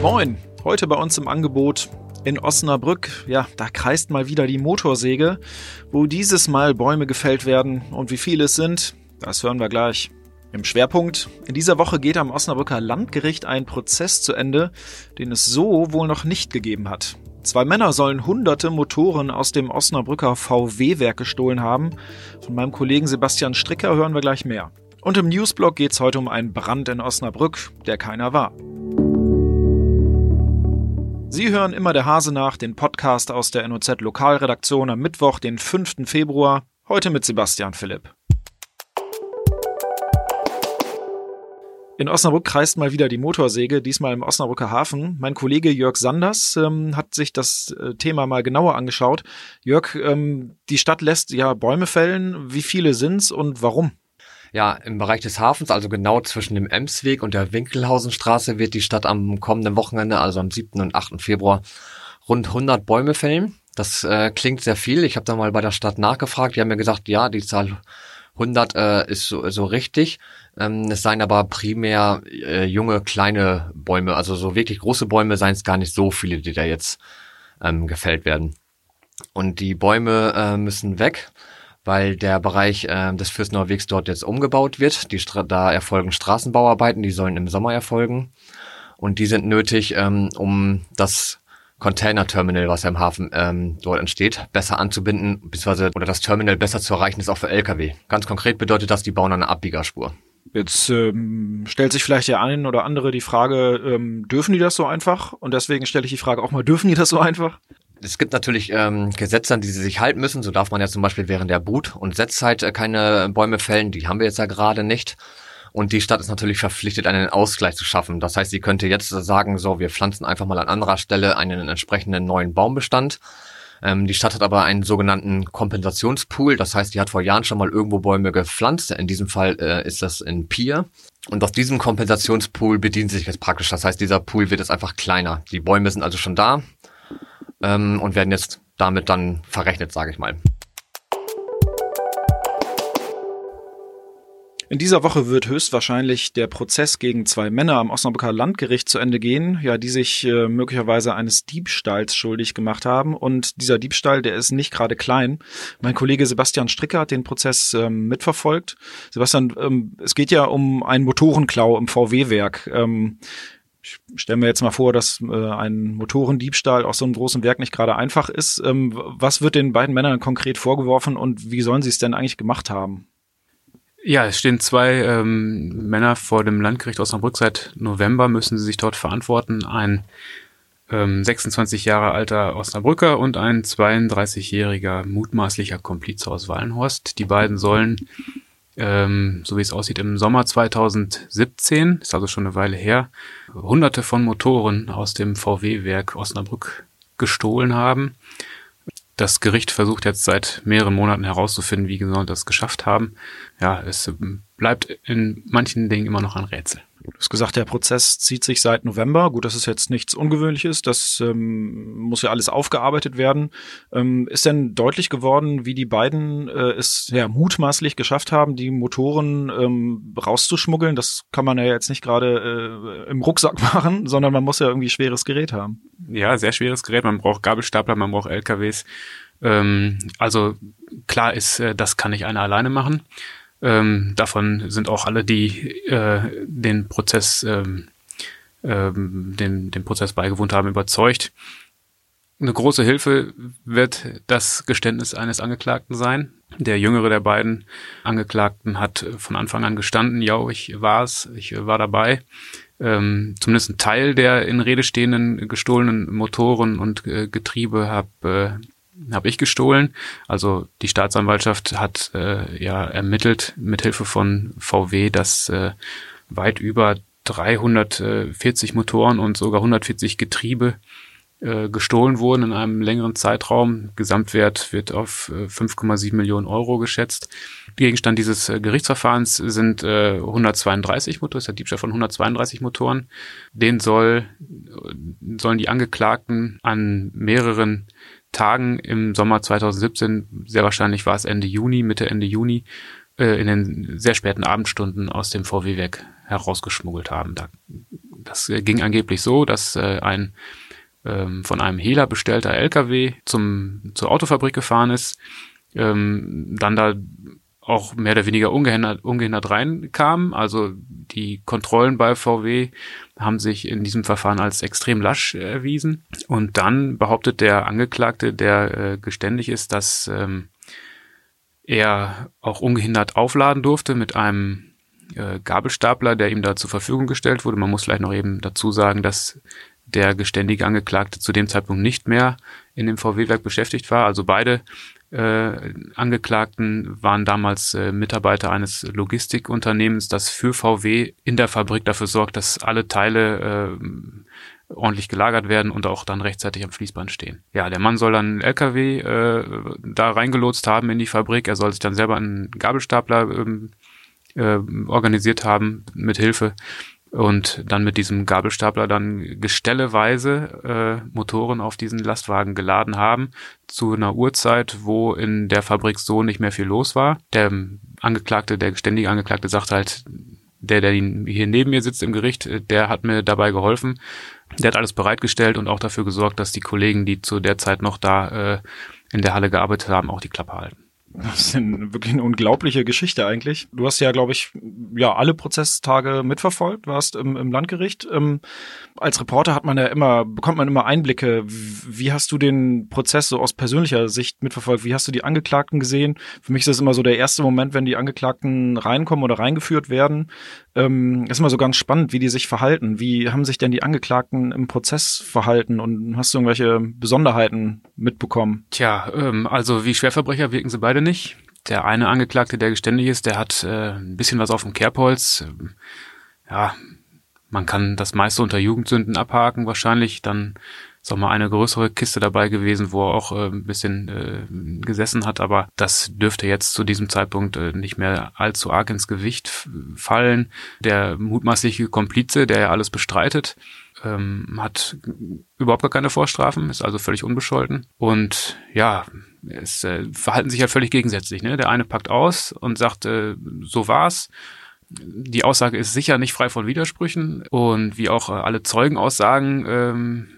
Moin, heute bei uns im Angebot in Osnabrück. Ja, da kreist mal wieder die Motorsäge. Wo dieses Mal Bäume gefällt werden und wie viele es sind, das hören wir gleich. Im Schwerpunkt. In dieser Woche geht am Osnabrücker Landgericht ein Prozess zu Ende, den es so wohl noch nicht gegeben hat. Zwei Männer sollen hunderte Motoren aus dem Osnabrücker VW-Werk gestohlen haben. Von meinem Kollegen Sebastian Stricker hören wir gleich mehr. Und im Newsblog geht es heute um einen Brand in Osnabrück, der keiner war. Sie hören immer der Hase nach, den Podcast aus der NOZ Lokalredaktion am Mittwoch, den 5. Februar, heute mit Sebastian Philipp. In Osnabrück kreist mal wieder die Motorsäge, diesmal im Osnabrücker Hafen. Mein Kollege Jörg Sanders ähm, hat sich das äh, Thema mal genauer angeschaut. Jörg, ähm, die Stadt lässt ja Bäume fällen. Wie viele sind's und warum? Ja, im Bereich des Hafens, also genau zwischen dem Emsweg und der Winkelhausenstraße, wird die Stadt am kommenden Wochenende, also am 7. und 8. Februar, rund 100 Bäume fällen. Das äh, klingt sehr viel. Ich habe da mal bei der Stadt nachgefragt. Die haben mir gesagt, ja, die Zahl 100 äh, ist so, so richtig. Ähm, es seien aber primär äh, junge, kleine Bäume. Also so wirklich große Bäume seien es gar nicht so viele, die da jetzt ähm, gefällt werden. Und die Bäume äh, müssen weg weil der Bereich äh, des Fürstenauer Wegs dort jetzt umgebaut wird. Die da erfolgen Straßenbauarbeiten, die sollen im Sommer erfolgen. Und die sind nötig, ähm, um das Container-Terminal, was ja im Hafen ähm, dort entsteht, besser anzubinden, beziehungsweise oder das Terminal besser zu erreichen ist auch für Lkw. Ganz konkret bedeutet das, die bauen eine Abbiegerspur. Jetzt ähm, stellt sich vielleicht der eine oder andere die Frage, ähm, dürfen die das so einfach? Und deswegen stelle ich die Frage auch mal, dürfen die das so einfach? Es gibt natürlich ähm, Gesetze, an die sie sich halten müssen. So darf man ja zum Beispiel während der Brut- und Setzzeit äh, keine Bäume fällen. Die haben wir jetzt ja gerade nicht. Und die Stadt ist natürlich verpflichtet, einen Ausgleich zu schaffen. Das heißt, sie könnte jetzt sagen, so, wir pflanzen einfach mal an anderer Stelle einen entsprechenden neuen Baumbestand. Ähm, die Stadt hat aber einen sogenannten Kompensationspool. Das heißt, die hat vor Jahren schon mal irgendwo Bäume gepflanzt. In diesem Fall äh, ist das in Pier. Und aus diesem Kompensationspool bedient sich jetzt praktisch. Das heißt, dieser Pool wird jetzt einfach kleiner. Die Bäume sind also schon da ähm, und werden jetzt damit dann verrechnet, sage ich mal. In dieser Woche wird höchstwahrscheinlich der Prozess gegen zwei Männer am Osnabrücker Landgericht zu Ende gehen, ja, die sich äh, möglicherweise eines Diebstahls schuldig gemacht haben. Und dieser Diebstahl, der ist nicht gerade klein. Mein Kollege Sebastian Stricker hat den Prozess ähm, mitverfolgt. Sebastian, ähm, es geht ja um einen Motorenklau im VW-Werk. Ähm, ich stelle mir jetzt mal vor, dass äh, ein Motorendiebstahl aus so einem großen Werk nicht gerade einfach ist. Ähm, was wird den beiden Männern konkret vorgeworfen und wie sollen sie es denn eigentlich gemacht haben? Ja, es stehen zwei ähm, Männer vor dem Landgericht Osnabrück. Seit November müssen sie sich dort verantworten. Ein ähm, 26 Jahre alter Osnabrücker und ein 32-jähriger mutmaßlicher Komplize aus Wallenhorst. Die beiden sollen ähm, so wie es aussieht, im Sommer 2017, ist also schon eine Weile her, hunderte von Motoren aus dem VW-Werk Osnabrück gestohlen haben. Das Gericht versucht jetzt seit mehreren Monaten herauszufinden, wie genau das geschafft haben. Ja, es bleibt in manchen Dingen immer noch ein Rätsel. Du hast gesagt, der Prozess zieht sich seit November. Gut, das ist jetzt nichts Ungewöhnliches. Das ähm, muss ja alles aufgearbeitet werden. Ähm, ist denn deutlich geworden, wie die beiden äh, es ja mutmaßlich geschafft haben, die Motoren ähm, rauszuschmuggeln? Das kann man ja jetzt nicht gerade äh, im Rucksack machen, sondern man muss ja irgendwie schweres Gerät haben. Ja, sehr schweres Gerät. Man braucht Gabelstapler, man braucht LKWs. Ähm, also klar ist, äh, das kann nicht einer alleine machen. Ähm, davon sind auch alle, die äh, den Prozess, ähm, ähm, den, den Prozess beigewohnt haben, überzeugt. Eine große Hilfe wird das Geständnis eines Angeklagten sein. Der jüngere der beiden Angeklagten hat von Anfang an gestanden, ja, ich war es, ich war dabei. Ähm, zumindest ein Teil der in Rede stehenden gestohlenen Motoren und äh, Getriebe habe äh, habe ich gestohlen. Also die Staatsanwaltschaft hat äh, ja ermittelt mit Hilfe von VW, dass äh, weit über 340 Motoren und sogar 140 Getriebe äh, gestohlen wurden in einem längeren Zeitraum. Gesamtwert wird auf äh, 5,7 Millionen Euro geschätzt. Gegenstand dieses äh, Gerichtsverfahrens sind äh, 132 Motoren, ist der Diebstahl von 132 Motoren. Den soll, sollen die Angeklagten an mehreren Tagen im Sommer 2017, sehr wahrscheinlich war es Ende Juni, Mitte Ende Juni, äh, in den sehr späten Abendstunden aus dem VW-Werk herausgeschmuggelt haben. Da, das ging angeblich so, dass äh, ein ähm, von einem Hehler bestellter LKW zum, zur Autofabrik gefahren ist, ähm, dann da auch mehr oder weniger ungehindert, ungehindert reinkam. Also die Kontrollen bei VW haben sich in diesem Verfahren als extrem lasch erwiesen. Und dann behauptet der Angeklagte, der äh, geständig ist, dass ähm, er auch ungehindert aufladen durfte mit einem äh, Gabelstapler, der ihm da zur Verfügung gestellt wurde. Man muss vielleicht noch eben dazu sagen, dass der geständige Angeklagte zu dem Zeitpunkt nicht mehr in dem VW-Werk beschäftigt war. Also beide äh, Angeklagten waren damals äh, Mitarbeiter eines Logistikunternehmens, das für VW in der Fabrik dafür sorgt, dass alle Teile äh, ordentlich gelagert werden und auch dann rechtzeitig am Fließband stehen. Ja, der Mann soll dann einen LKW äh, da reingelotst haben in die Fabrik. Er soll sich dann selber einen Gabelstapler ähm, äh, organisiert haben mit Hilfe und dann mit diesem Gabelstapler dann gestelleweise äh, Motoren auf diesen Lastwagen geladen haben zu einer Uhrzeit, wo in der Fabrik so nicht mehr viel los war. Der Angeklagte, der ständige Angeklagte sagt halt, der, der hier neben mir sitzt im Gericht, der hat mir dabei geholfen. Der hat alles bereitgestellt und auch dafür gesorgt, dass die Kollegen, die zu der Zeit noch da äh, in der Halle gearbeitet haben, auch die Klappe halten. Das ist wirklich eine unglaubliche Geschichte eigentlich. Du hast ja, glaube ich, ja alle Prozesstage mitverfolgt, warst im, im Landgericht. Ähm, als Reporter hat man ja immer, bekommt man immer Einblicke. Wie hast du den Prozess so aus persönlicher Sicht mitverfolgt? Wie hast du die Angeklagten gesehen? Für mich ist das immer so der erste Moment, wenn die Angeklagten reinkommen oder reingeführt werden. Ähm, ist immer so ganz spannend, wie die sich verhalten. Wie haben sich denn die Angeklagten im Prozess verhalten und hast du irgendwelche Besonderheiten mitbekommen? Tja, ähm, also wie Schwerverbrecher wirken sie beide nicht. Der eine Angeklagte, der geständig ist, der hat äh, ein bisschen was auf dem Kerbholz. Ähm, ja, man kann das meiste unter Jugendsünden abhaken wahrscheinlich. Dann ist auch mal eine größere Kiste dabei gewesen, wo er auch äh, ein bisschen äh, gesessen hat. Aber das dürfte jetzt zu diesem Zeitpunkt äh, nicht mehr allzu arg ins Gewicht fallen. Der mutmaßliche Komplize, der ja alles bestreitet, ähm, hat überhaupt gar keine Vorstrafen, ist also völlig unbescholten. Und ja, es äh, verhalten sich ja völlig gegensätzlich. Ne? Der eine packt aus und sagt, äh, so war's. Die Aussage ist sicher nicht frei von Widersprüchen und wie auch äh, alle Zeugenaussagen, ähm,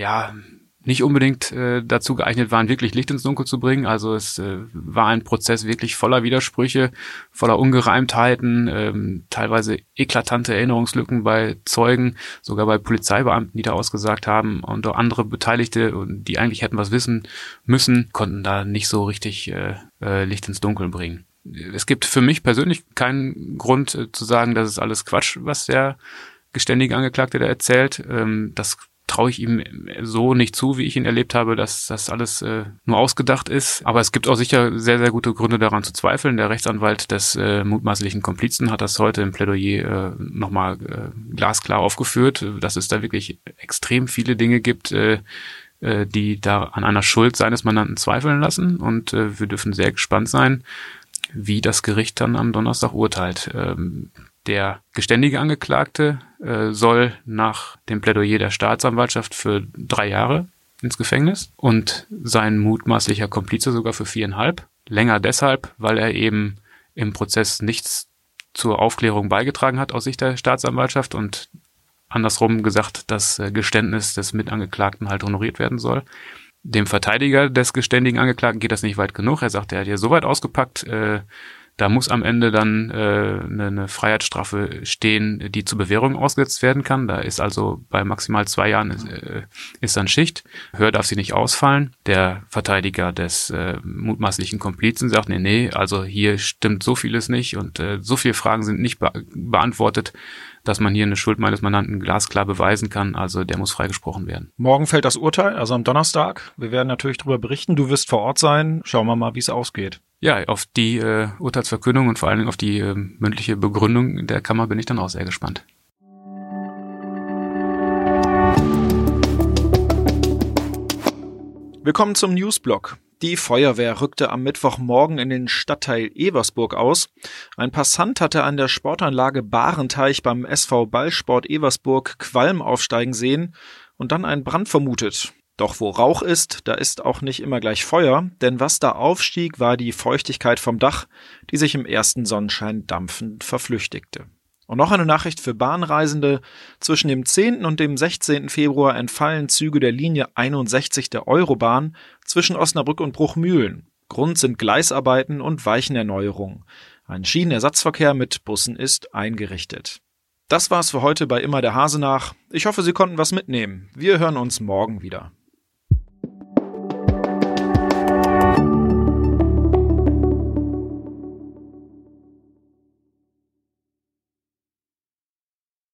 ja, nicht unbedingt äh, dazu geeignet waren, wirklich Licht ins Dunkel zu bringen. Also es äh, war ein Prozess wirklich voller Widersprüche, voller Ungereimtheiten, ähm, teilweise eklatante Erinnerungslücken bei Zeugen, sogar bei Polizeibeamten, die da ausgesagt haben und auch andere Beteiligte, die eigentlich hätten was wissen müssen, konnten da nicht so richtig äh, äh, Licht ins Dunkel bringen. Es gibt für mich persönlich keinen Grund äh, zu sagen, das ist alles Quatsch, was der geständige Angeklagte da erzählt. Ähm, das traue ich ihm so nicht zu, wie ich ihn erlebt habe, dass das alles äh, nur ausgedacht ist. Aber es gibt auch sicher sehr, sehr gute Gründe daran zu zweifeln. Der Rechtsanwalt des äh, mutmaßlichen Komplizen hat das heute im Plädoyer äh, nochmal äh, glasklar aufgeführt, dass es da wirklich extrem viele Dinge gibt, äh, äh, die da an einer Schuld seines Mandanten zweifeln lassen. Und äh, wir dürfen sehr gespannt sein, wie das Gericht dann am Donnerstag urteilt. Ähm, der geständige Angeklagte äh, soll nach dem Plädoyer der Staatsanwaltschaft für drei Jahre ins Gefängnis und sein mutmaßlicher Komplize sogar für viereinhalb. Länger deshalb, weil er eben im Prozess nichts zur Aufklärung beigetragen hat aus Sicht der Staatsanwaltschaft und andersrum gesagt, das äh, Geständnis des Mitangeklagten halt honoriert werden soll. Dem Verteidiger des geständigen Angeklagten geht das nicht weit genug. Er sagt, er hat ja so weit ausgepackt, äh, da muss am Ende dann äh, eine, eine Freiheitsstrafe stehen, die zur Bewährung ausgesetzt werden kann. Da ist also bei maximal zwei Jahren ist, äh, ist dann Schicht. Höher darf sie nicht ausfallen. Der Verteidiger des äh, mutmaßlichen Komplizen sagt, nee, nee, also hier stimmt so vieles nicht und äh, so viele Fragen sind nicht be beantwortet dass man hier eine Schuld meines Mandanten glasklar beweisen kann. Also der muss freigesprochen werden. Morgen fällt das Urteil, also am Donnerstag. Wir werden natürlich darüber berichten. Du wirst vor Ort sein. Schauen wir mal, wie es ausgeht. Ja, auf die äh, Urteilsverkündung und vor allen Dingen auf die äh, mündliche Begründung der Kammer bin ich dann auch sehr gespannt. Willkommen zum Newsblock. Die Feuerwehr rückte am Mittwochmorgen in den Stadtteil Eversburg aus. Ein Passant hatte an der Sportanlage Barenteich beim SV Ballsport Eversburg Qualm aufsteigen sehen und dann einen Brand vermutet. Doch wo Rauch ist, da ist auch nicht immer gleich Feuer, denn was da aufstieg, war die Feuchtigkeit vom Dach, die sich im ersten Sonnenschein dampfend verflüchtigte. Und noch eine Nachricht für Bahnreisende. Zwischen dem 10. und dem 16. Februar entfallen Züge der Linie 61 der Eurobahn zwischen Osnabrück und Bruchmühlen. Grund sind Gleisarbeiten und Weichenerneuerungen. Ein Schienenersatzverkehr mit Bussen ist eingerichtet. Das war's für heute bei Immer der Hase nach. Ich hoffe, Sie konnten was mitnehmen. Wir hören uns morgen wieder.